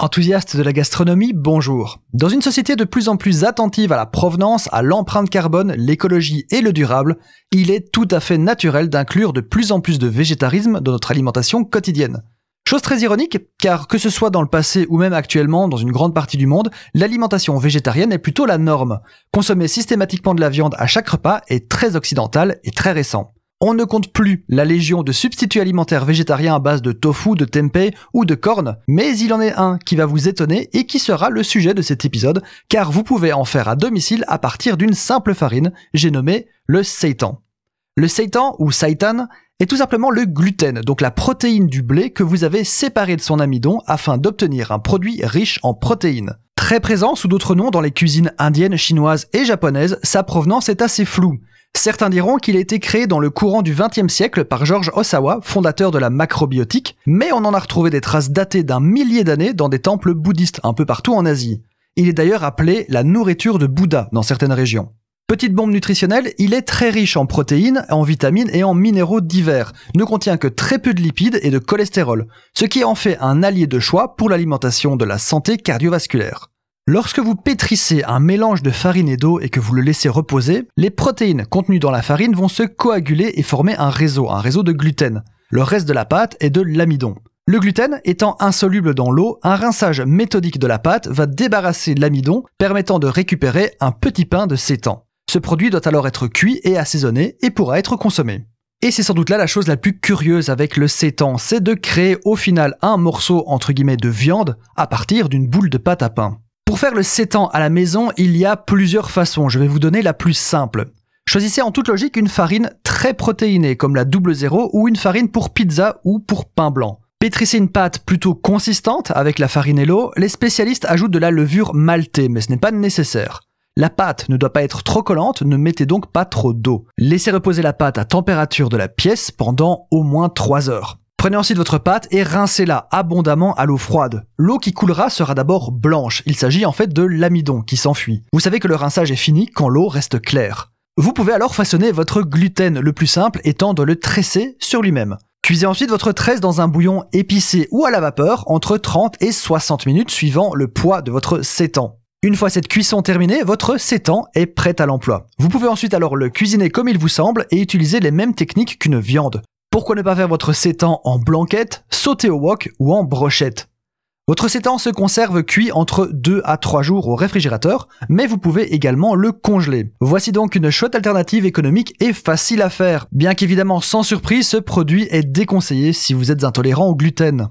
Enthousiaste de la gastronomie, bonjour. Dans une société de plus en plus attentive à la provenance, à l'empreinte carbone, l'écologie et le durable, il est tout à fait naturel d'inclure de plus en plus de végétarisme dans notre alimentation quotidienne. Chose très ironique, car que ce soit dans le passé ou même actuellement dans une grande partie du monde, l'alimentation végétarienne est plutôt la norme. Consommer systématiquement de la viande à chaque repas est très occidental et très récent. On ne compte plus la légion de substituts alimentaires végétariens à base de tofu, de tempeh ou de cornes, mais il en est un qui va vous étonner et qui sera le sujet de cet épisode, car vous pouvez en faire à domicile à partir d'une simple farine, j'ai nommé le seitan. Le seitan ou seitan est tout simplement le gluten, donc la protéine du blé que vous avez séparé de son amidon afin d'obtenir un produit riche en protéines. Très présent sous d'autres noms dans les cuisines indiennes, chinoises et japonaises, sa provenance est assez floue. Certains diront qu'il a été créé dans le courant du XXe siècle par George Osawa, fondateur de la macrobiotique, mais on en a retrouvé des traces datées d'un millier d'années dans des temples bouddhistes un peu partout en Asie. Il est d'ailleurs appelé la nourriture de Bouddha dans certaines régions. Petite bombe nutritionnelle, il est très riche en protéines, en vitamines et en minéraux divers, ne contient que très peu de lipides et de cholestérol, ce qui en fait un allié de choix pour l'alimentation de la santé cardiovasculaire. Lorsque vous pétrissez un mélange de farine et d'eau et que vous le laissez reposer, les protéines contenues dans la farine vont se coaguler et former un réseau, un réseau de gluten. Le reste de la pâte est de l'amidon. Le gluten étant insoluble dans l'eau, un rinçage méthodique de la pâte va débarrasser l'amidon, permettant de récupérer un petit pain de sétan. Ce produit doit alors être cuit et assaisonné et pourra être consommé. Et c'est sans doute là la chose la plus curieuse avec le sétan, c'est de créer au final un morceau entre guillemets de viande à partir d'une boule de pâte à pain. Pour faire le sétan à la maison, il y a plusieurs façons. Je vais vous donner la plus simple. Choisissez en toute logique une farine très protéinée comme la double zéro ou une farine pour pizza ou pour pain blanc. Pétrissez une pâte plutôt consistante avec la farine et l'eau. Les spécialistes ajoutent de la levure maltée, mais ce n'est pas nécessaire. La pâte ne doit pas être trop collante, ne mettez donc pas trop d'eau. Laissez reposer la pâte à température de la pièce pendant au moins 3 heures. Prenez ensuite votre pâte et rincez-la abondamment à l'eau froide. L'eau qui coulera sera d'abord blanche. Il s'agit en fait de l'amidon qui s'enfuit. Vous savez que le rinçage est fini quand l'eau reste claire. Vous pouvez alors façonner votre gluten, le plus simple étant de le tresser sur lui-même. Cuisez ensuite votre tresse dans un bouillon épicé ou à la vapeur entre 30 et 60 minutes suivant le poids de votre sétan. Une fois cette cuisson terminée, votre sétan est prêt à l'emploi. Vous pouvez ensuite alors le cuisiner comme il vous semble et utiliser les mêmes techniques qu'une viande. Pourquoi ne pas faire votre sétan en blanquette, sauté au wok ou en brochette? Votre sétan se conserve cuit entre 2 à 3 jours au réfrigérateur, mais vous pouvez également le congeler. Voici donc une chouette alternative économique et facile à faire. Bien qu'évidemment sans surprise, ce produit est déconseillé si vous êtes intolérant au gluten.